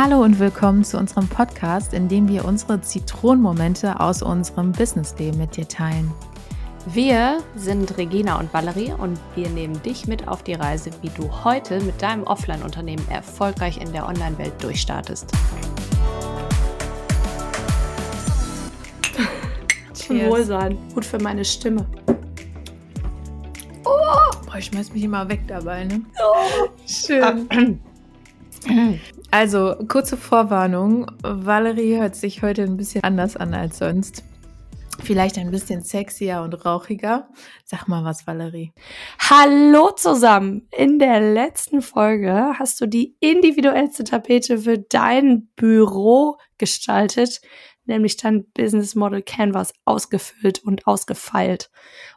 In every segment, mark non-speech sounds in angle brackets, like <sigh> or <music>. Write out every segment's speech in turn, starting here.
Hallo und willkommen zu unserem Podcast, in dem wir unsere Zitronenmomente aus unserem Businessleben mit dir teilen. Wir sind Regina und Valerie und wir nehmen dich mit auf die Reise, wie du heute mit deinem Offline-Unternehmen erfolgreich in der Online-Welt durchstartest. <laughs> Zum Wohlsein. Gut für meine Stimme. Oh, ich schmeiß mich immer weg dabei, ne? Oh, schön. <clears throat> Also, kurze Vorwarnung. Valerie hört sich heute ein bisschen anders an als sonst. Vielleicht ein bisschen sexier und rauchiger. Sag mal was, Valerie. Hallo zusammen. In der letzten Folge hast du die individuellste Tapete für dein Büro gestaltet, nämlich dein Business Model Canvas ausgefüllt und ausgefeilt.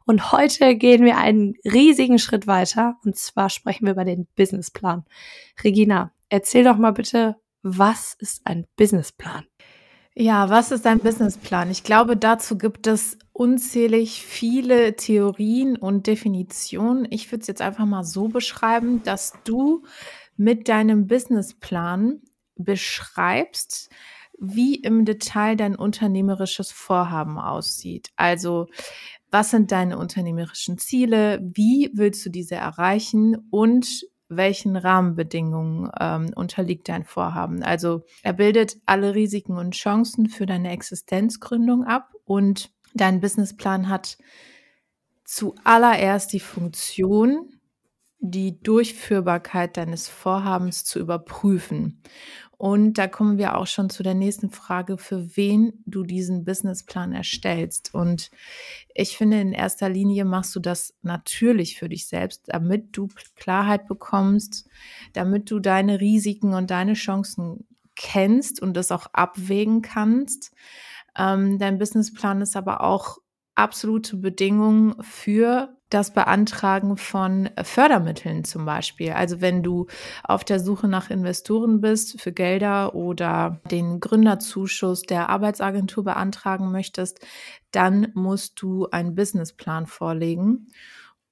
Und heute gehen wir einen riesigen Schritt weiter und zwar sprechen wir über den Businessplan. Regina, erzähl doch mal bitte, was ist ein Businessplan? Ja, was ist ein Businessplan? Ich glaube, dazu gibt es unzählig viele Theorien und Definitionen. Ich würde es jetzt einfach mal so beschreiben, dass du mit deinem Businessplan beschreibst, wie im Detail dein unternehmerisches Vorhaben aussieht. Also, was sind deine unternehmerischen Ziele? Wie willst du diese erreichen? Und welchen Rahmenbedingungen ähm, unterliegt dein Vorhaben. Also er bildet alle Risiken und Chancen für deine Existenzgründung ab und dein Businessplan hat zuallererst die Funktion, die Durchführbarkeit deines Vorhabens zu überprüfen. Und da kommen wir auch schon zu der nächsten Frage, für wen du diesen Businessplan erstellst. Und ich finde, in erster Linie machst du das natürlich für dich selbst, damit du Klarheit bekommst, damit du deine Risiken und deine Chancen kennst und das auch abwägen kannst. Ähm, dein Businessplan ist aber auch absolute Bedingung für das Beantragen von Fördermitteln zum Beispiel. Also wenn du auf der Suche nach Investoren bist für Gelder oder den Gründerzuschuss der Arbeitsagentur beantragen möchtest, dann musst du einen Businessplan vorlegen.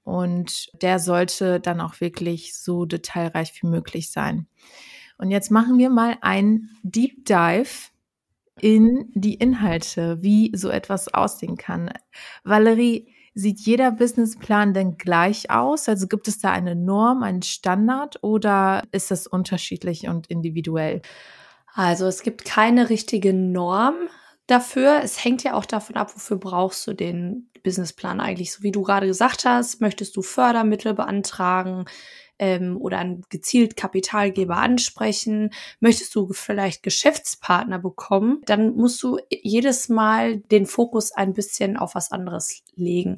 Und der sollte dann auch wirklich so detailreich wie möglich sein. Und jetzt machen wir mal ein Deep Dive in die Inhalte, wie so etwas aussehen kann. Valerie, sieht jeder Businessplan denn gleich aus? Also gibt es da eine Norm, einen Standard oder ist das unterschiedlich und individuell? Also es gibt keine richtige Norm dafür. Es hängt ja auch davon ab, wofür brauchst du den Businessplan eigentlich. So wie du gerade gesagt hast, möchtest du Fördermittel beantragen, ähm, oder einen gezielt Kapitalgeber ansprechen, möchtest du vielleicht Geschäftspartner bekommen, dann musst du jedes Mal den Fokus ein bisschen auf was anderes legen.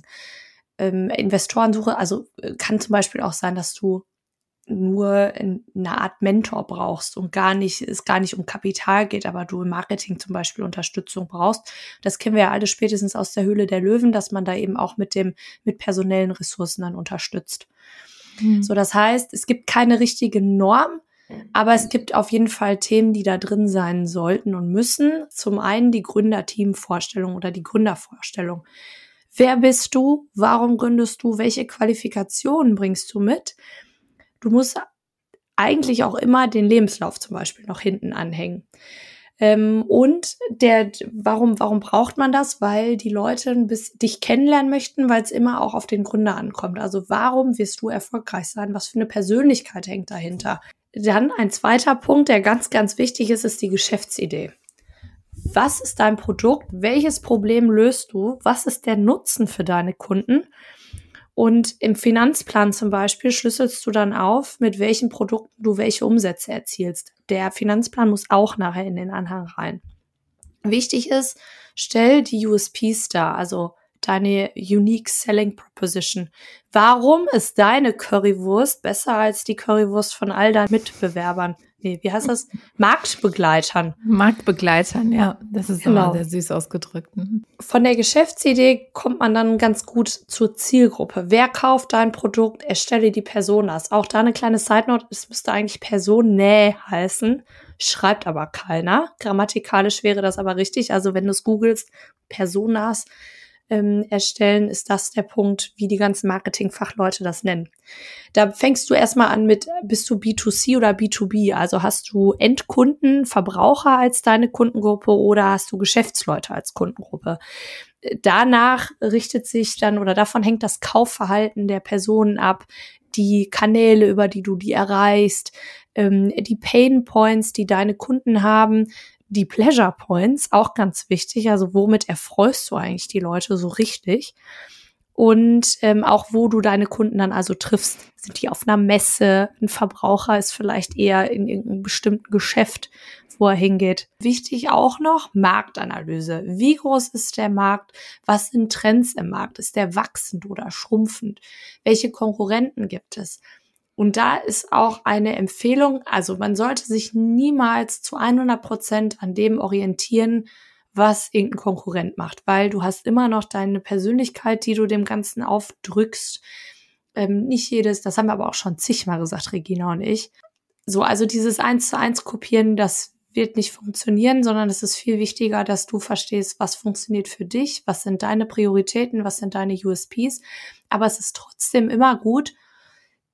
Ähm, Investorensuche, also äh, kann zum Beispiel auch sein, dass du nur eine Art Mentor brauchst und gar nicht, es gar nicht um Kapital geht, aber du im Marketing zum Beispiel Unterstützung brauchst. Das kennen wir ja alle spätestens aus der Höhle der Löwen, dass man da eben auch mit dem, mit personellen Ressourcen dann unterstützt. Mhm. So, das heißt, es gibt keine richtige Norm, aber es gibt auf jeden Fall Themen, die da drin sein sollten und müssen. Zum einen die Gründerteam-Vorstellung oder die Gründervorstellung. Wer bist du? Warum gründest du? Welche Qualifikationen bringst du mit? Du musst eigentlich auch immer den Lebenslauf zum Beispiel noch hinten anhängen. Ähm, und der, warum, warum braucht man das? Weil die Leute bisschen dich kennenlernen möchten, weil es immer auch auf den Gründer ankommt. Also warum wirst du erfolgreich sein? Was für eine Persönlichkeit hängt dahinter? Dann ein zweiter Punkt, der ganz, ganz wichtig ist, ist die Geschäftsidee. Was ist dein Produkt? Welches Problem löst du? Was ist der Nutzen für deine Kunden? Und im Finanzplan zum Beispiel schlüsselst du dann auf, mit welchen Produkten du welche Umsätze erzielst. Der Finanzplan muss auch nachher in den Anhang rein. Wichtig ist, stell die USPs dar, also deine Unique Selling Proposition. Warum ist deine Currywurst besser als die Currywurst von all deinen Mitbewerbern? Nee, wie heißt das? Marktbegleitern. Marktbegleitern, ja. Das ist genau. immer sehr süß ausgedrückt. Mhm. Von der Geschäftsidee kommt man dann ganz gut zur Zielgruppe. Wer kauft dein Produkt? Erstelle die Personas. Auch da eine kleine Side Note. Es müsste eigentlich Personae heißen. Schreibt aber keiner. Grammatikalisch wäre das aber richtig. Also wenn du es googelst, Personas, ähm, erstellen, ist das der Punkt, wie die ganzen Marketingfachleute das nennen. Da fängst du erstmal an mit, bist du B2C oder B2B? Also hast du Endkunden, Verbraucher als deine Kundengruppe oder hast du Geschäftsleute als Kundengruppe? Danach richtet sich dann oder davon hängt das Kaufverhalten der Personen ab, die Kanäle, über die du die erreichst, ähm, die Pain Points, die deine Kunden haben, die Pleasure Points, auch ganz wichtig. Also womit erfreust du eigentlich die Leute so richtig? Und ähm, auch wo du deine Kunden dann also triffst. Sind die auf einer Messe? Ein Verbraucher ist vielleicht eher in irgendeinem bestimmten Geschäft, wo er hingeht. Wichtig auch noch Marktanalyse. Wie groß ist der Markt? Was sind Trends im Markt? Ist der wachsend oder schrumpfend? Welche Konkurrenten gibt es? Und da ist auch eine Empfehlung, also man sollte sich niemals zu 100 Prozent an dem orientieren, was irgendein Konkurrent macht, weil du hast immer noch deine Persönlichkeit, die du dem Ganzen aufdrückst. Ähm, nicht jedes, das haben wir aber auch schon zigmal gesagt, Regina und ich. So, also dieses eins zu eins kopieren, das wird nicht funktionieren, sondern es ist viel wichtiger, dass du verstehst, was funktioniert für dich, was sind deine Prioritäten, was sind deine USPs. Aber es ist trotzdem immer gut,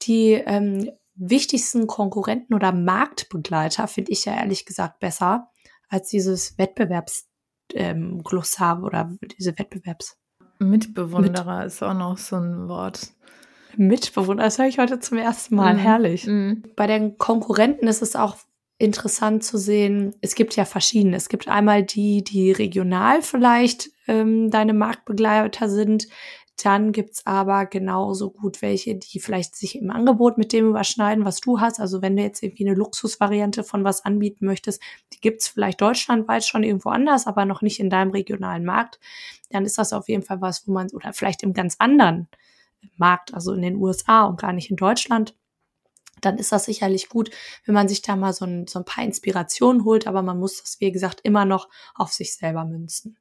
die ähm, wichtigsten Konkurrenten oder Marktbegleiter finde ich ja ehrlich gesagt besser als dieses Wettbewerbsglossar ähm, oder diese Wettbewerbs. Mitbewunderer Mit ist auch noch so ein Wort. Mitbewunderer, das höre ich heute zum ersten Mal. Mhm. Herrlich. Mhm. Bei den Konkurrenten ist es auch interessant zu sehen, es gibt ja verschiedene. Es gibt einmal die, die regional vielleicht ähm, deine Marktbegleiter sind, dann gibt's aber genauso gut welche, die vielleicht sich im Angebot mit dem überschneiden, was du hast. Also wenn du jetzt irgendwie eine Luxusvariante von was anbieten möchtest, die gibt's vielleicht deutschlandweit schon irgendwo anders, aber noch nicht in deinem regionalen Markt, dann ist das auf jeden Fall was, wo man, oder vielleicht im ganz anderen Markt, also in den USA und gar nicht in Deutschland, dann ist das sicherlich gut, wenn man sich da mal so ein, so ein paar Inspirationen holt, aber man muss das, wie gesagt, immer noch auf sich selber münzen.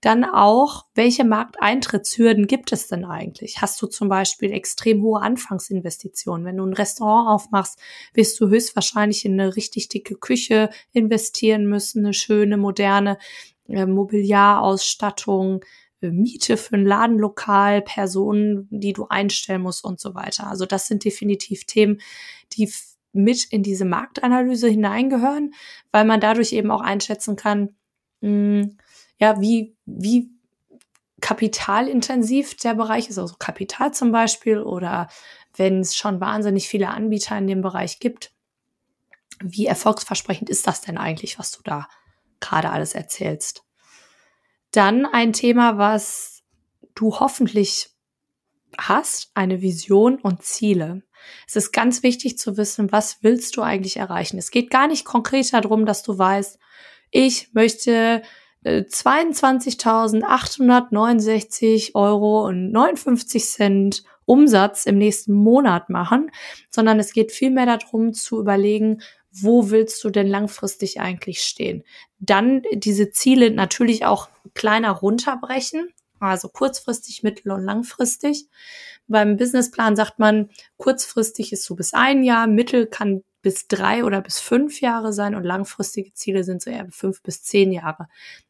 Dann auch, welche Markteintrittshürden gibt es denn eigentlich? Hast du zum Beispiel extrem hohe Anfangsinvestitionen? Wenn du ein Restaurant aufmachst, wirst du höchstwahrscheinlich in eine richtig dicke Küche investieren müssen, eine schöne, moderne äh, Mobiliarausstattung, äh, Miete für ein Ladenlokal, Personen, die du einstellen musst und so weiter. Also das sind definitiv Themen, die mit in diese Marktanalyse hineingehören, weil man dadurch eben auch einschätzen kann, mh, hm, ja, wie, wie kapitalintensiv der Bereich ist, also Kapital zum Beispiel, oder wenn es schon wahnsinnig viele Anbieter in dem Bereich gibt, wie erfolgsversprechend ist das denn eigentlich, was du da gerade alles erzählst? Dann ein Thema, was du hoffentlich hast, eine Vision und Ziele. Es ist ganz wichtig zu wissen, was willst du eigentlich erreichen. Es geht gar nicht konkret darum, dass du weißt, ich möchte 22.869 Euro und 59 Cent Umsatz im nächsten Monat machen, sondern es geht vielmehr darum zu überlegen, wo willst du denn langfristig eigentlich stehen? Dann diese Ziele natürlich auch kleiner runterbrechen, also kurzfristig, mittel- und langfristig. Beim Businessplan sagt man, kurzfristig ist so bis ein Jahr, mittel kann bis drei oder bis fünf Jahre sein und langfristige Ziele sind so eher fünf bis zehn Jahre.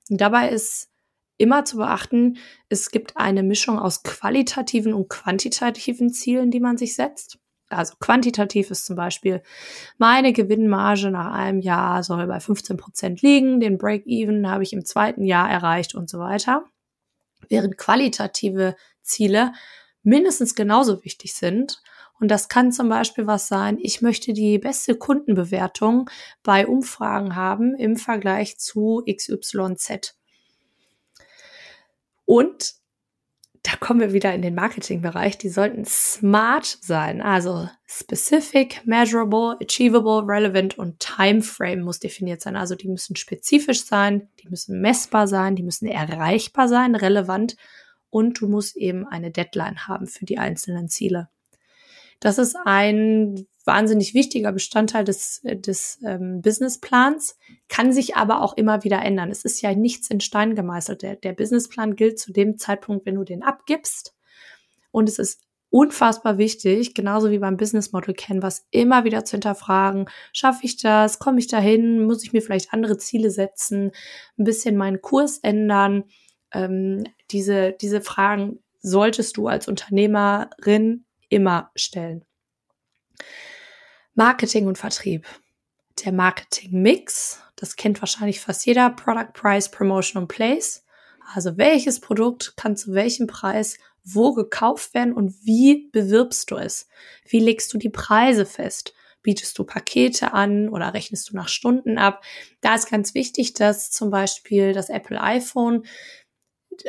Und dabei ist immer zu beachten, es gibt eine Mischung aus qualitativen und quantitativen Zielen, die man sich setzt. Also quantitativ ist zum Beispiel, meine Gewinnmarge nach einem Jahr soll bei 15 Prozent liegen, den Break-Even habe ich im zweiten Jahr erreicht und so weiter. Während qualitative Ziele mindestens genauso wichtig sind und das kann zum Beispiel was sein, ich möchte die beste Kundenbewertung bei Umfragen haben im Vergleich zu XYZ. Und da kommen wir wieder in den Marketingbereich. Die sollten smart sein. Also specific, measurable, achievable, relevant und timeframe muss definiert sein. Also die müssen spezifisch sein, die müssen messbar sein, die müssen erreichbar sein, relevant und du musst eben eine Deadline haben für die einzelnen Ziele. Das ist ein wahnsinnig wichtiger Bestandteil des, des ähm, Businessplans, kann sich aber auch immer wieder ändern. Es ist ja nichts in Stein gemeißelt. Der, der Businessplan gilt zu dem Zeitpunkt, wenn du den abgibst. Und es ist unfassbar wichtig, genauso wie beim Business Model Canvas, immer wieder zu hinterfragen, schaffe ich das, komme ich dahin, muss ich mir vielleicht andere Ziele setzen, ein bisschen meinen Kurs ändern, Ähm, diese, diese Fragen solltest du als Unternehmerin immer stellen. Marketing und Vertrieb. Der Marketing-Mix, das kennt wahrscheinlich fast jeder, Product Price, Promotion und Place. Also welches Produkt kann zu welchem Preis wo gekauft werden und wie bewirbst du es? Wie legst du die Preise fest? Bietest du Pakete an oder rechnest du nach Stunden ab? Da ist ganz wichtig, dass zum Beispiel das Apple iPhone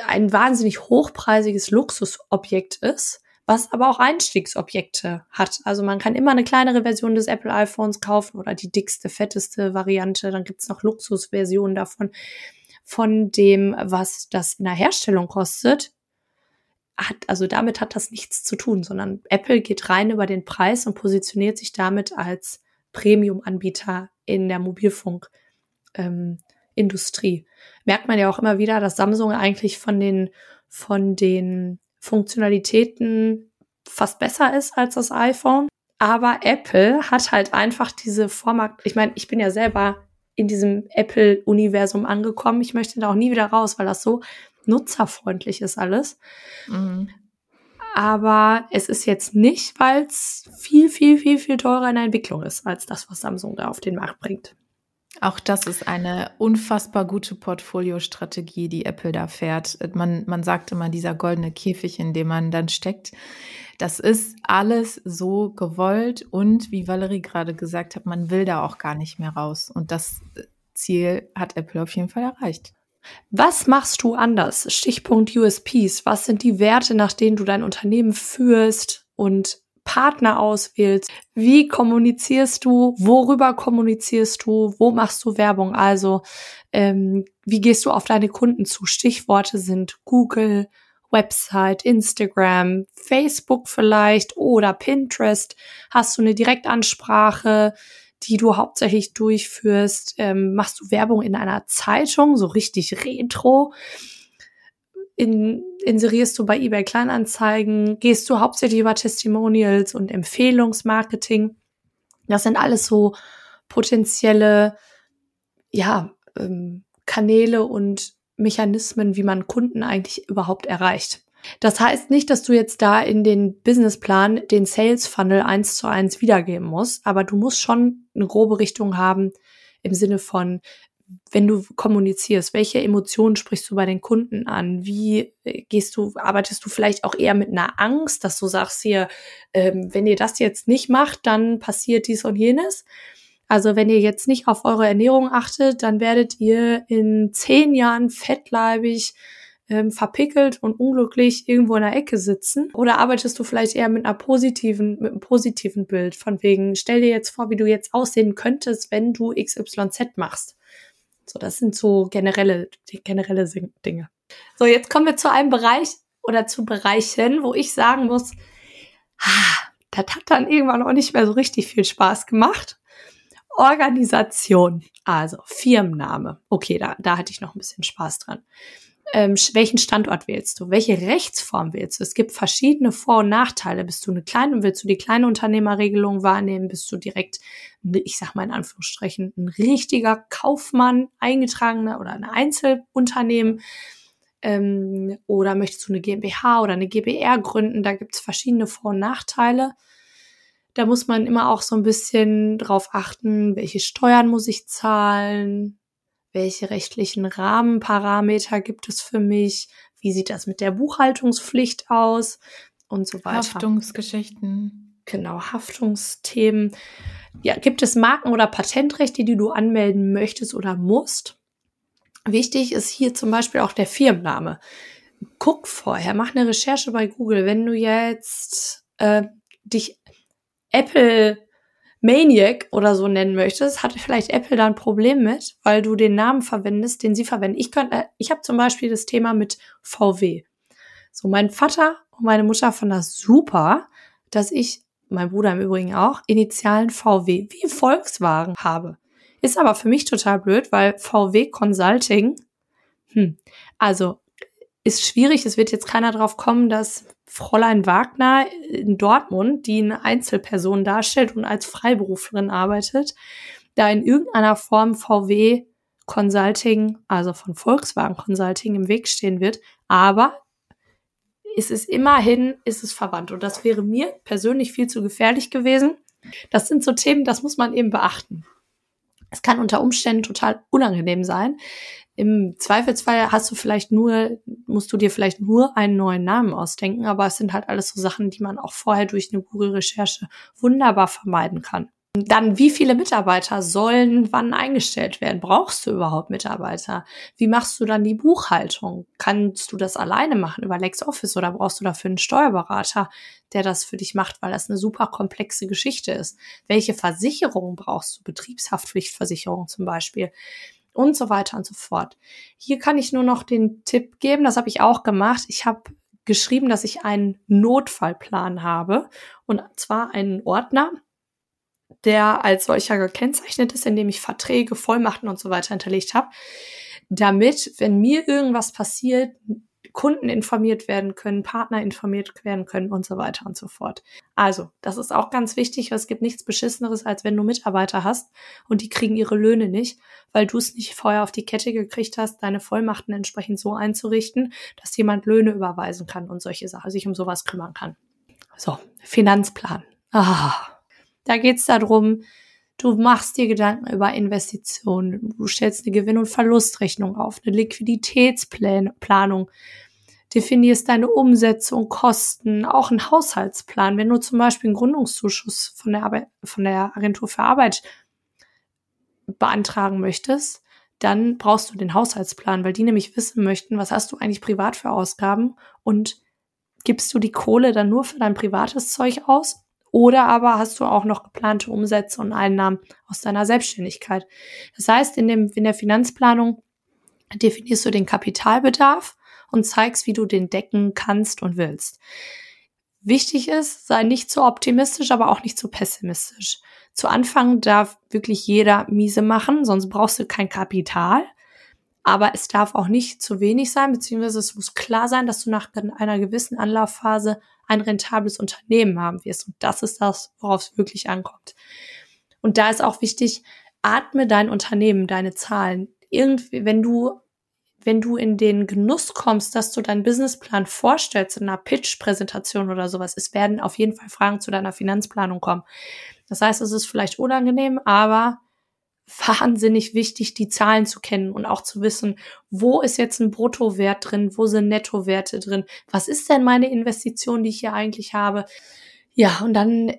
ein wahnsinnig hochpreisiges Luxusobjekt ist, was aber auch Einstiegsobjekte hat. Also man kann immer eine kleinere Version des Apple iPhones kaufen oder die dickste, fetteste Variante. Dann gibt's noch Luxusversionen davon. Von dem, was das in der Herstellung kostet, hat, also damit hat das nichts zu tun, sondern Apple geht rein über den Preis und positioniert sich damit als Premium-Anbieter in der Mobilfunkindustrie. Ähm, Merkt man ja auch immer wieder, dass Samsung eigentlich von den, von den Funktionalitäten fast besser ist als das iPhone. Aber Apple hat halt einfach diese Vormarkt, ich meine, ich bin ja selber in diesem Apple-Universum angekommen. Ich möchte da auch nie wieder raus, weil das so nutzerfreundlich ist alles. Mhm. Aber es ist jetzt nicht, weil es viel, viel, viel, viel teurer in der Entwicklung ist, als das, was Samsung da auf den Markt bringt. Auch das ist eine unfassbar gute Portfoliostrategie, die Apple da fährt. Man, man sagt immer, dieser goldene Käfig, in dem man dann steckt. Das ist alles so gewollt und wie Valerie gerade gesagt hat, man will da auch gar nicht mehr raus. Und das Ziel hat Apple auf jeden Fall erreicht. Was machst du anders? Stichpunkt USPs. Was sind die Werte, nach denen du dein Unternehmen führst und Partner auswählst? Wie kommunizierst du? Worüber kommunizierst du? Wo machst du Werbung? Also, ähm, wie gehst du auf deine Kunden zu? Stichworte sind Google, Website, Instagram, Facebook vielleicht oder Pinterest. Hast du eine Direktansprache? die du hauptsächlich durchführst? Ähm, machst du Werbung in einer Zeitung, so richtig retro? In, inserierst du bei eBay Kleinanzeigen? Gehst du hauptsächlich über Testimonials und Empfehlungsmarketing? Das sind alles so potenzielle, ja, ähm, Kanäle und Mechanismen, wie man Kunden eigentlich überhaupt erreicht. Das heißt nicht, dass du jetzt da in den Businessplan den Sales Funnel eins zu eins wiedergeben musst, aber du musst schon eine grobe Richtung haben im Sinne von, wenn du kommunizierst, welche Emotionen sprichst du bei den Kunden an? Wie äh, gehst du, arbeitest du vielleicht auch eher mit einer Angst, dass du sagst hier, ähm, wenn ihr das jetzt nicht macht, dann passiert dies und jenes? Also wenn ihr jetzt nicht auf eure Ernährung achtet, dann werdet ihr in zehn Jahren fettleibig ähm, verpickelt und unglücklich irgendwo in der Ecke sitzen? Oder arbeitest du vielleicht eher mit einer positiven, mit einem positiven Bild von wegen, stell dir jetzt vor, wie du jetzt aussehen könntest, wenn du XYZ machst. So, das sind so generelle, generelle Dinge. So, jetzt kommen wir zu einem Bereich oder zu Bereichen, wo ich sagen muss, ah, das hat dann irgendwann auch nicht mehr so richtig viel Spaß gemacht. Organisation, also Firmenname. Okay, da, da hatte ich noch ein bisschen Spaß dran ähm, welchen Standort wählst du? Welche Rechtsform wählst du? Es gibt verschiedene Vor- und Nachteile. Bist du eine kleine, willst du die kleine Unternehmerregelung wahrnehmen? Bist du direkt, ich sag mal in Anführungsstrichen, ein richtiger Kaufmann, eingetragener oder ein Einzelunternehmen? Ähm, oder möchtest du eine GmbH oder eine GbR gründen? Da gibt es verschiedene Vor- und Nachteile. Da muss man immer auch so ein bisschen drauf achten, welche Steuern muss ich zahlen, welche rechtlichen Rahmenparameter gibt es für mich? Wie sieht das mit der Buchhaltungspflicht aus? Und so weiter. Haftungsgeschichten. Genau, Haftungsthemen. Ja, gibt es Marken- oder Patentrechte, die du anmelden möchtest oder musst? Wichtig ist hier zum Beispiel auch der Firmenname. Guck vorher, mach eine Recherche bei Google. Wenn du jetzt äh, dich Apple Maniac oder so nennen möchtest, hat vielleicht Apple da ein Problem mit, weil du den Namen verwendest, den sie verwenden. Ich könnte, ich habe zum Beispiel das Thema mit VW. So, mein Vater und meine Mutter fanden das super, dass ich, mein Bruder im Übrigen auch, Initialen VW wie Volkswagen habe. Ist aber für mich total blöd, weil VW Consulting, hm, also ist schwierig. Es wird jetzt keiner drauf kommen, dass Fräulein Wagner in Dortmund, die eine Einzelperson darstellt und als Freiberuflerin arbeitet, da in irgendeiner Form VW Consulting, also von Volkswagen Consulting im Weg stehen wird, aber ist es immerhin, ist es verwandt. Und das wäre mir persönlich viel zu gefährlich gewesen. Das sind so Themen, das muss man eben beachten. Es kann unter Umständen total unangenehm sein. Im Zweifelsfall hast du vielleicht nur, musst du dir vielleicht nur einen neuen Namen ausdenken, aber es sind halt alles so Sachen, die man auch vorher durch eine Google-Recherche wunderbar vermeiden kann. Dann, wie viele Mitarbeiter sollen wann eingestellt werden? Brauchst du überhaupt Mitarbeiter? Wie machst du dann die Buchhaltung? Kannst du das alleine machen über LexOffice oder brauchst du dafür einen Steuerberater, der das für dich macht, weil das eine super komplexe Geschichte ist? Welche Versicherungen brauchst du? Betriebshaftpflichtversicherung zum Beispiel und so weiter und so fort. Hier kann ich nur noch den Tipp geben, das habe ich auch gemacht. Ich habe geschrieben, dass ich einen Notfallplan habe und zwar einen Ordner, der als solcher gekennzeichnet ist, indem ich Verträge, Vollmachten und so weiter hinterlegt habe, damit, wenn mir irgendwas passiert, Kunden informiert werden können, Partner informiert werden können und so weiter und so fort. Also, das ist auch ganz wichtig, weil es gibt nichts Beschisseneres, als wenn du Mitarbeiter hast und die kriegen ihre Löhne nicht, weil du es nicht vorher auf die Kette gekriegt hast, deine Vollmachten entsprechend so einzurichten, dass jemand Löhne überweisen kann und solche Sachen, sich um sowas kümmern kann. So, Finanzplan. Ah, da geht's darum, du machst dir Gedanken über Investitionen, du stellst eine Gewinn- und Verlustrechnung auf, eine Liquiditätsplanung, definierst deine Umsätze und Kosten, auch einen Haushaltsplan. Wenn du zum Beispiel einen Gründungszuschuss von der, Arbeit, von der Agentur für Arbeit beantragen möchtest, dann brauchst du den Haushaltsplan, weil die nämlich wissen möchten, was hast du eigentlich privat für Ausgaben und gibst du die Kohle dann nur für dein privates Zeug aus oder aber hast du auch noch geplante Umsätze und Einnahmen aus deiner Selbstständigkeit. Das heißt, in, dem, in der Finanzplanung definierst du den Kapitalbedarf und zeigst, wie du den decken kannst und willst. Wichtig ist, sei nicht zu optimistisch, aber auch nicht zu pessimistisch. Zu Anfang darf wirklich jeder miese machen, sonst brauchst du kein Kapital. Aber es darf auch nicht zu wenig sein, beziehungsweise es muss klar sein, dass du nach einer gewissen Anlaufphase ein rentables Unternehmen haben wirst. Und das ist das, worauf es wirklich ankommt. Und da ist auch wichtig, atme dein Unternehmen, deine Zahlen. Irgendwie, wenn du wenn du in den Genuss kommst, dass du deinen Businessplan vorstellst in einer Pitch-Präsentation oder sowas, es werden auf jeden Fall Fragen zu deiner Finanzplanung kommen. Das heißt, es ist vielleicht unangenehm, aber wahnsinnig wichtig, die Zahlen zu kennen und auch zu wissen, wo ist jetzt ein Bruttowert drin, wo sind Nettowerte drin, was ist denn meine Investition, die ich hier eigentlich habe. Ja, und dann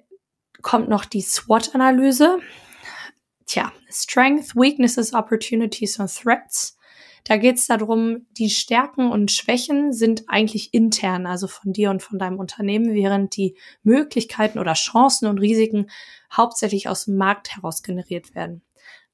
kommt noch die SWOT-Analyse. Tja, Strength, Weaknesses, Opportunities und Threats. Da geht es darum, die Stärken und Schwächen sind eigentlich intern, also von dir und von deinem Unternehmen, während die Möglichkeiten oder Chancen und Risiken hauptsächlich aus dem Markt heraus generiert werden.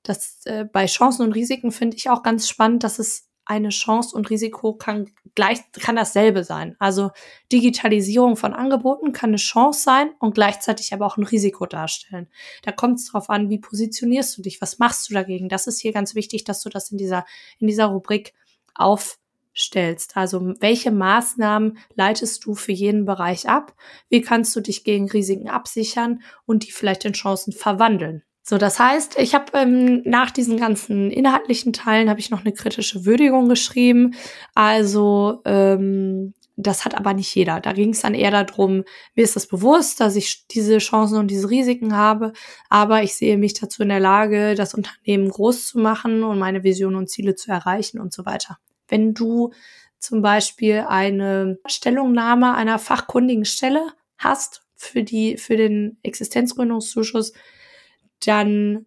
Das äh, bei Chancen und Risiken finde ich auch ganz spannend, dass es eine Chance und Risiko kann gleich kann dasselbe sein. Also Digitalisierung von Angeboten kann eine Chance sein und gleichzeitig aber auch ein Risiko darstellen. Da kommt es darauf an, wie positionierst du dich, was machst du dagegen? Das ist hier ganz wichtig, dass du das in dieser in dieser Rubrik aufstellst. Also welche Maßnahmen leitest du für jeden Bereich ab? Wie kannst du dich gegen Risiken absichern und die vielleicht in Chancen verwandeln? So, das heißt, ich habe ähm, nach diesen ganzen inhaltlichen Teilen habe ich noch eine kritische Würdigung geschrieben. Also ähm, das hat aber nicht jeder. Da ging es dann eher darum, mir ist das bewusst, dass ich diese Chancen und diese Risiken habe, aber ich sehe mich dazu in der Lage, das Unternehmen groß zu machen und meine Visionen und Ziele zu erreichen und so weiter. Wenn du zum Beispiel eine Stellungnahme einer fachkundigen Stelle hast für die für den Existenzgründungszuschuss, dann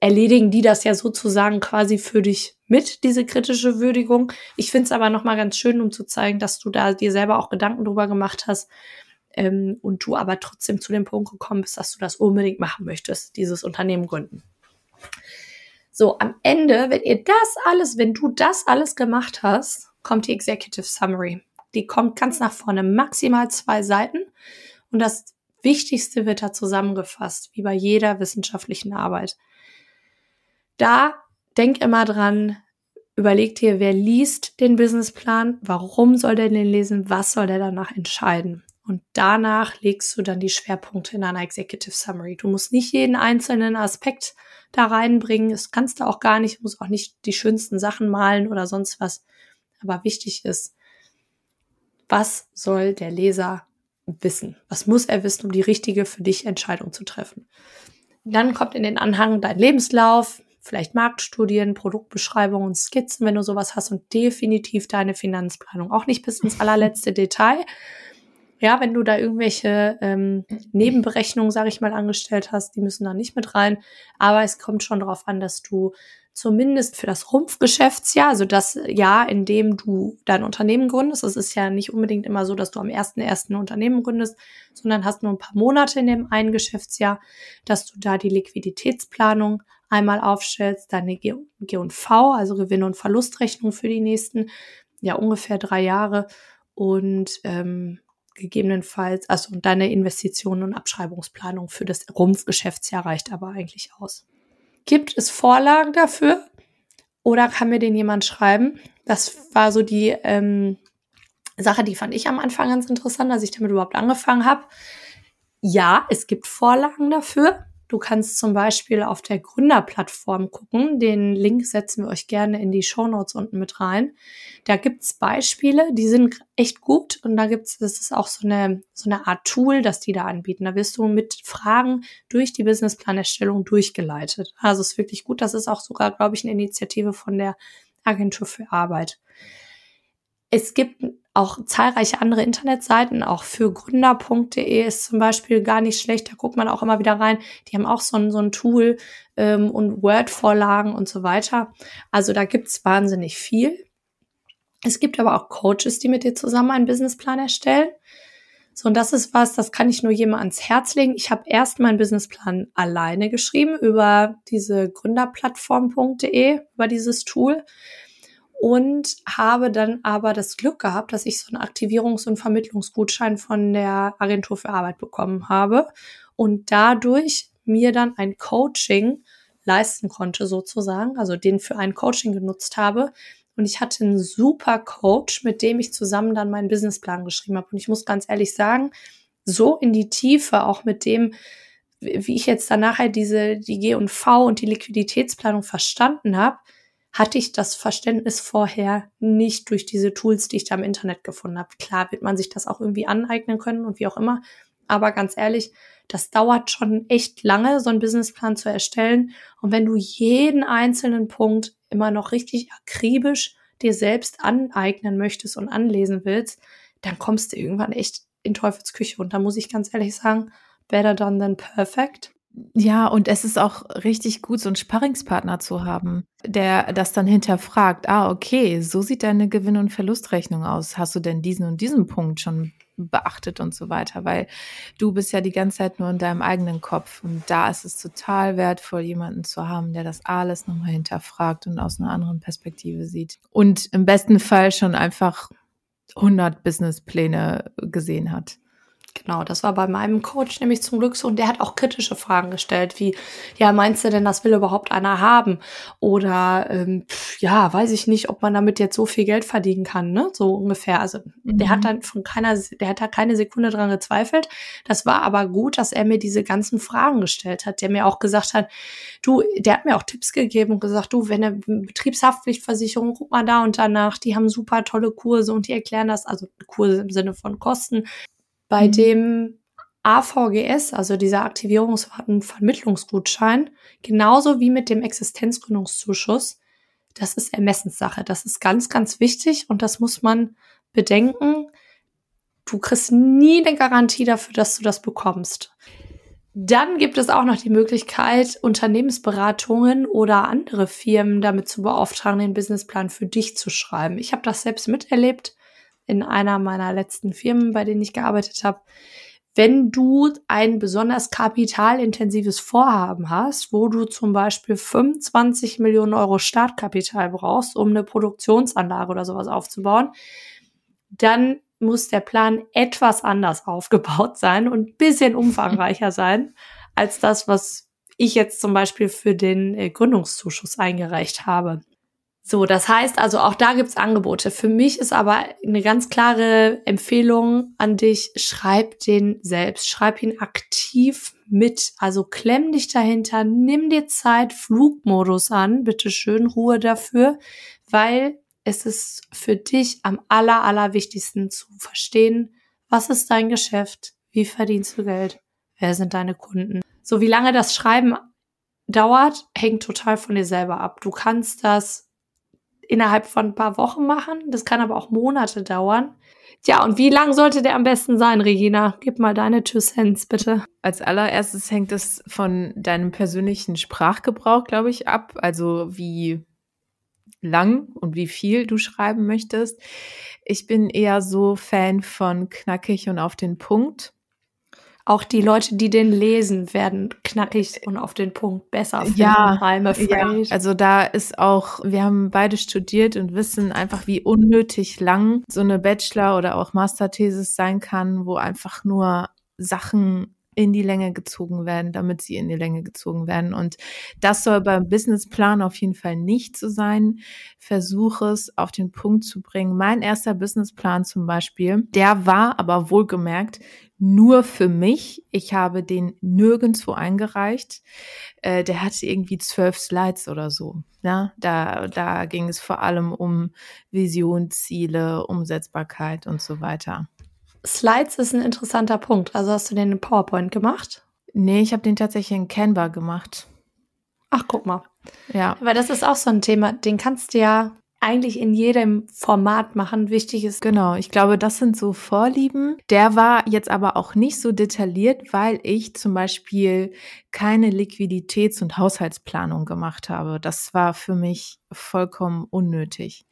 erledigen die das ja sozusagen quasi für dich mit, diese kritische Würdigung. Ich finde es aber nochmal ganz schön, um zu zeigen, dass du da dir selber auch Gedanken drüber gemacht hast ähm, und du aber trotzdem zu dem Punkt gekommen bist, dass du das unbedingt machen möchtest, dieses Unternehmen gründen. So, am Ende, wenn ihr das alles, wenn du das alles gemacht hast, kommt die Executive Summary. Die kommt ganz nach vorne, maximal zwei Seiten. Und das Wichtigste wird da zusammengefasst, wie bei jeder wissenschaftlichen Arbeit. Da denk immer dran, überleg dir, wer liest den Businessplan, warum soll der den lesen, was soll der danach entscheiden. Und danach legst du dann die Schwerpunkte in einer Executive Summary. Du musst nicht jeden einzelnen Aspekt da reinbringen. Das kannst du auch gar nicht. Du musst auch nicht die schönsten Sachen malen oder sonst was. Aber wichtig ist, was soll der Leser wissen? Was muss er wissen, um die richtige für dich Entscheidung zu treffen? Dann kommt in den Anhang dein Lebenslauf, vielleicht Marktstudien, Produktbeschreibungen, Skizzen, wenn du sowas hast und definitiv deine Finanzplanung. Auch nicht bis ins allerletzte Detail. Ja, wenn du da irgendwelche ähm, Nebenberechnungen, sage ich mal, angestellt hast, die müssen da nicht mit rein. Aber es kommt schon darauf an, dass du zumindest für das Rumpfgeschäftsjahr, also das Jahr, in dem du dein Unternehmen gründest. Es ist ja nicht unbedingt immer so, dass du am 1.1. ein Unternehmen gründest, sondern hast nur ein paar Monate in dem einen Geschäftsjahr, dass du da die Liquiditätsplanung einmal aufstellst, deine G&V, also Gewinn- und Verlustrechnung für die nächsten, ja, ungefähr drei Jahre und ähm, gegebenenfalls, also und deine Investitionen und Abschreibungsplanung für das Rumpfgeschäftsjahr reicht aber eigentlich aus. Gibt es Vorlagen dafür? Oder kann mir den jemand schreiben? Das war so die ähm, Sache, die fand ich am Anfang ganz interessant, als ich damit überhaupt angefangen habe. Ja, es gibt Vorlagen dafür. Du kannst zum Beispiel auf der Gründerplattform gucken. Den Link setzen wir euch gerne in die Show Notes unten mit rein. Da gibt's Beispiele, die sind echt gut. Und da gibt's, das ist auch so eine, so eine Art Tool, das die da anbieten. Da wirst du mit Fragen durch die Businessplanerstellung durchgeleitet. Also ist wirklich gut. Das ist auch sogar, glaube ich, eine Initiative von der Agentur für Arbeit. Es gibt auch zahlreiche andere Internetseiten, auch für gründer.de ist zum Beispiel gar nicht schlecht. Da guckt man auch immer wieder rein. Die haben auch so ein, so ein Tool ähm, und Word-Vorlagen und so weiter. Also da gibt's wahnsinnig viel. Es gibt aber auch Coaches, die mit dir zusammen einen Businessplan erstellen. So, und das ist was, das kann ich nur jemand ans Herz legen. Ich habe erst meinen Businessplan alleine geschrieben über diese gründerplattform.de, über dieses Tool und habe dann aber das Glück gehabt, dass ich so einen Aktivierungs- und Vermittlungsgutschein von der Agentur für Arbeit bekommen habe und dadurch mir dann ein Coaching leisten konnte sozusagen, also den für ein Coaching genutzt habe. Und ich hatte einen super Coach, mit dem ich zusammen dann meinen Businessplan geschrieben habe. Und ich muss ganz ehrlich sagen, so in die Tiefe, auch mit dem, wie ich jetzt dann nachher diese, die G und V und die Liquiditätsplanung verstanden habe, hatte ich das Verständnis vorher nicht durch diese Tools, die ich da im Internet gefunden habe. Klar wird man sich das auch irgendwie aneignen können und wie auch immer. Aber ganz ehrlich, das dauert schon echt lange, so einen Businessplan zu erstellen. Und wenn du jeden einzelnen Punkt immer noch richtig akribisch dir selbst aneignen möchtest und anlesen willst, dann kommst du irgendwann echt in Teufelsküche. Und da muss ich ganz ehrlich sagen, better done than perfect. Ja, und es ist auch richtig gut, so einen Sparringspartner zu haben, der das dann hinterfragt. Ah, okay, so sieht deine Gewinn- und Verlustrechnung aus. Hast du denn diesen und diesen Punkt schon beachtet und so weiter? Weil du bist ja die ganze Zeit nur in deinem eigenen Kopf. Und da ist es total wertvoll, jemanden zu haben, der das alles nochmal hinterfragt und aus einer anderen Perspektive sieht. Und im besten Fall schon einfach 100 Businesspläne gesehen hat. Genau, das war bei meinem Coach nämlich zum Glück so. Und der hat auch kritische Fragen gestellt, wie, ja, meinst du denn, das will überhaupt einer haben? Oder, ähm, ja, weiß ich nicht, ob man damit jetzt so viel Geld verdienen kann, ne? So ungefähr. Also, mhm. der hat mhm. dann von keiner, der hat da keine Sekunde dran gezweifelt. Das war aber gut, dass er mir diese ganzen Fragen gestellt hat, der mir auch gesagt hat, du, der hat mir auch Tipps gegeben und gesagt, du, wenn eine Betriebshaftpflichtversicherung, guck mal da und danach, die haben super tolle Kurse und die erklären das, also Kurse im Sinne von Kosten, bei mhm. dem AVGS, also dieser Aktivierungs- und Vermittlungsgutschein, genauso wie mit dem Existenzgründungszuschuss, das ist Ermessenssache. Das ist ganz, ganz wichtig und das muss man bedenken. Du kriegst nie eine Garantie dafür, dass du das bekommst. Dann gibt es auch noch die Möglichkeit, Unternehmensberatungen oder andere Firmen damit zu beauftragen, den Businessplan für dich zu schreiben. Ich habe das selbst miterlebt in einer meiner letzten Firmen, bei denen ich gearbeitet habe. Wenn du ein besonders kapitalintensives Vorhaben hast, wo du zum Beispiel 25 Millionen Euro Startkapital brauchst, um eine Produktionsanlage oder sowas aufzubauen, dann muss der Plan etwas anders <laughs> aufgebaut sein und ein bisschen umfangreicher <laughs> sein als das, was ich jetzt zum Beispiel für den äh, Gründungszuschuss eingereicht habe. So, das heißt also, auch da gibt's Angebote. Für mich ist aber eine ganz klare Empfehlung an dich, schreib den selbst, schreib ihn aktiv mit. Also klemm dich dahinter, nimm dir Zeit, Flugmodus an, bitte schön, Ruhe dafür, weil es ist für dich am aller, aller wichtigsten zu verstehen, was ist dein Geschäft, wie verdienst du Geld, wer sind deine Kunden. So wie lange das Schreiben dauert, hängt total von dir selber ab. Du kannst das innerhalb von ein paar Wochen machen. Das kann aber auch Monate dauern. Ja, und wie lang sollte der am besten sein, Regina? Gib mal deine Two Cents, bitte. Als allererstes hängt es von deinem persönlichen Sprachgebrauch, glaube ich, ab. Also wie lang und wie viel du schreiben möchtest. Ich bin eher so Fan von knackig und auf den Punkt. Auch die Leute, die den lesen, werden knackig und auf den Punkt besser finden. Ja, ja, also da ist auch, wir haben beide studiert und wissen einfach, wie unnötig lang so eine Bachelor- oder auch Masterthesis sein kann, wo einfach nur Sachen in die Länge gezogen werden, damit sie in die Länge gezogen werden. Und das soll beim Businessplan auf jeden Fall nicht so sein. Versuche es auf den Punkt zu bringen. Mein erster Businessplan zum Beispiel, der war aber wohlgemerkt nur für mich. Ich habe den nirgendwo eingereicht. Äh, der hatte irgendwie zwölf Slides oder so. Ja, da, da ging es vor allem um Vision, Ziele, Umsetzbarkeit und so weiter. Slides ist ein interessanter Punkt. Also hast du den in PowerPoint gemacht? Nee, ich habe den tatsächlich in Canva gemacht. Ach, guck mal. Ja. Weil das ist auch so ein Thema, den kannst du ja eigentlich in jedem Format machen. Wichtig ist. Genau, ich glaube, das sind so Vorlieben. Der war jetzt aber auch nicht so detailliert, weil ich zum Beispiel keine Liquiditäts- und Haushaltsplanung gemacht habe. Das war für mich vollkommen unnötig.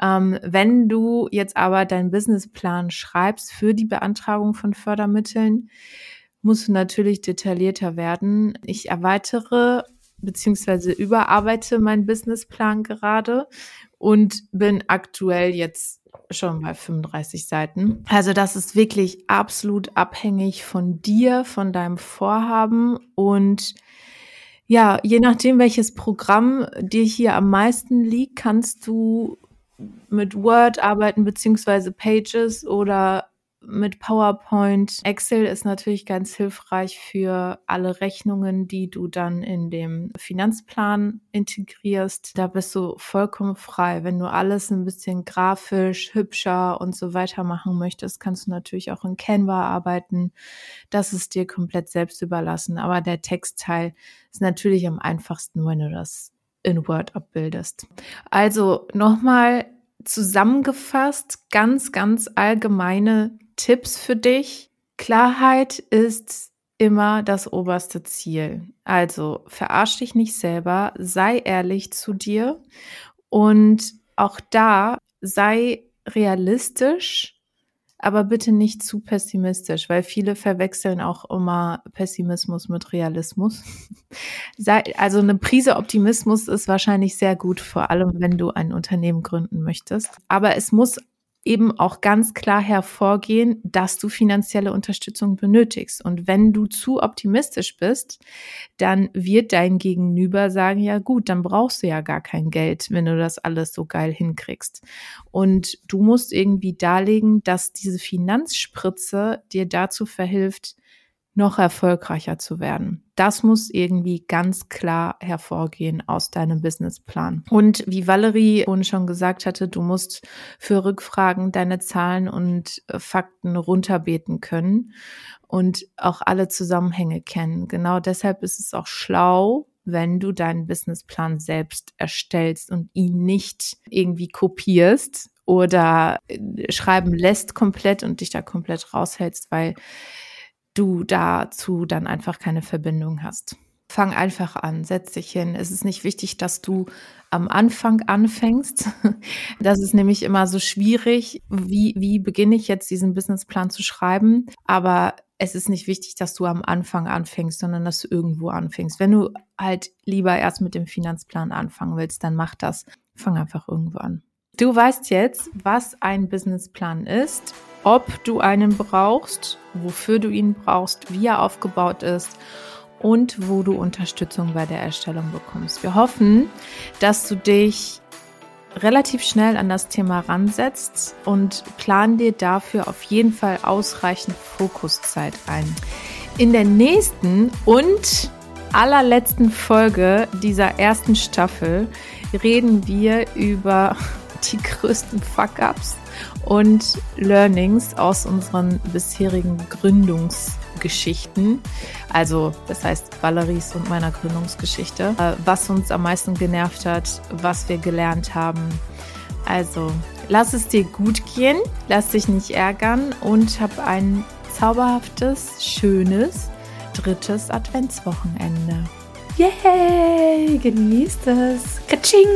Ähm, wenn du jetzt aber deinen Businessplan schreibst für die Beantragung von Fördermitteln, musst du natürlich detaillierter werden. Ich erweitere beziehungsweise überarbeite meinen Businessplan gerade und bin aktuell jetzt schon bei 35 Seiten. Also das ist wirklich absolut abhängig von dir, von deinem Vorhaben und ja, je nachdem, welches Programm dir hier am meisten liegt, kannst du mit Word arbeiten, beziehungsweise Pages oder mit PowerPoint. Excel ist natürlich ganz hilfreich für alle Rechnungen, die du dann in dem Finanzplan integrierst. Da bist du vollkommen frei. Wenn du alles ein bisschen grafisch, hübscher und so weiter machen möchtest, kannst du natürlich auch in Canva arbeiten. Das ist dir komplett selbst überlassen. Aber der Textteil ist natürlich am einfachsten, wenn du das in Word abbildest. Also nochmal zusammengefasst, ganz, ganz allgemeine Tipps für dich. Klarheit ist immer das oberste Ziel. Also verarsch dich nicht selber, sei ehrlich zu dir und auch da sei realistisch, aber bitte nicht zu pessimistisch, weil viele verwechseln auch immer Pessimismus mit Realismus. <laughs> also eine Prise Optimismus ist wahrscheinlich sehr gut, vor allem wenn du ein Unternehmen gründen möchtest. Aber es muss eben auch ganz klar hervorgehen, dass du finanzielle Unterstützung benötigst. Und wenn du zu optimistisch bist, dann wird dein Gegenüber sagen, ja gut, dann brauchst du ja gar kein Geld, wenn du das alles so geil hinkriegst. Und du musst irgendwie darlegen, dass diese Finanzspritze dir dazu verhilft, noch erfolgreicher zu werden. Das muss irgendwie ganz klar hervorgehen aus deinem Businessplan. Und wie Valerie vorhin schon gesagt hatte, du musst für Rückfragen deine Zahlen und äh, Fakten runterbeten können und auch alle Zusammenhänge kennen. Genau deshalb ist es auch schlau, wenn du deinen Businessplan selbst erstellst und ihn nicht irgendwie kopierst oder äh, schreiben lässt komplett und dich da komplett raushältst, weil du dazu dann einfach keine Verbindung hast. Fang einfach an, setz dich hin. Es ist nicht wichtig, dass du am Anfang anfängst. <laughs> Das ist nämlich immer so schwierig. Wie, wie beginne ich jetzt diesen Businessplan zu schreiben? Aber es ist nicht wichtig, dass du am Anfang anfängst, sondern dass du irgendwo anfängst. Wenn du halt lieber erst mit dem Finanzplan anfangen willst, dann mach das. Fang einfach irgendwo an. Du weißt jetzt, was ein Businessplan ist, ob du einen brauchst, wofür du ihn brauchst, wie er aufgebaut ist und wo du Unterstützung bei der Erstellung bekommst. Wir hoffen, dass du dich relativ schnell an das Thema ransetzt und plan dir dafür auf jeden Fall ausreichend Fokuszeit ein. In der nächsten und allerletzten Folge dieser ersten Staffel reden wir über die größten Fuck-ups und Learnings aus unseren bisherigen Gründungsgeschichten. Also, das heißt Valeries und meiner Gründungsgeschichte. Äh, was uns am meisten genervt hat, was wir gelernt haben. Also, lass es dir gut gehen, lass dich nicht ärgern und hab ein zauberhaftes, schönes drittes Adventswochenende. Yay! Genießt es! Katsching!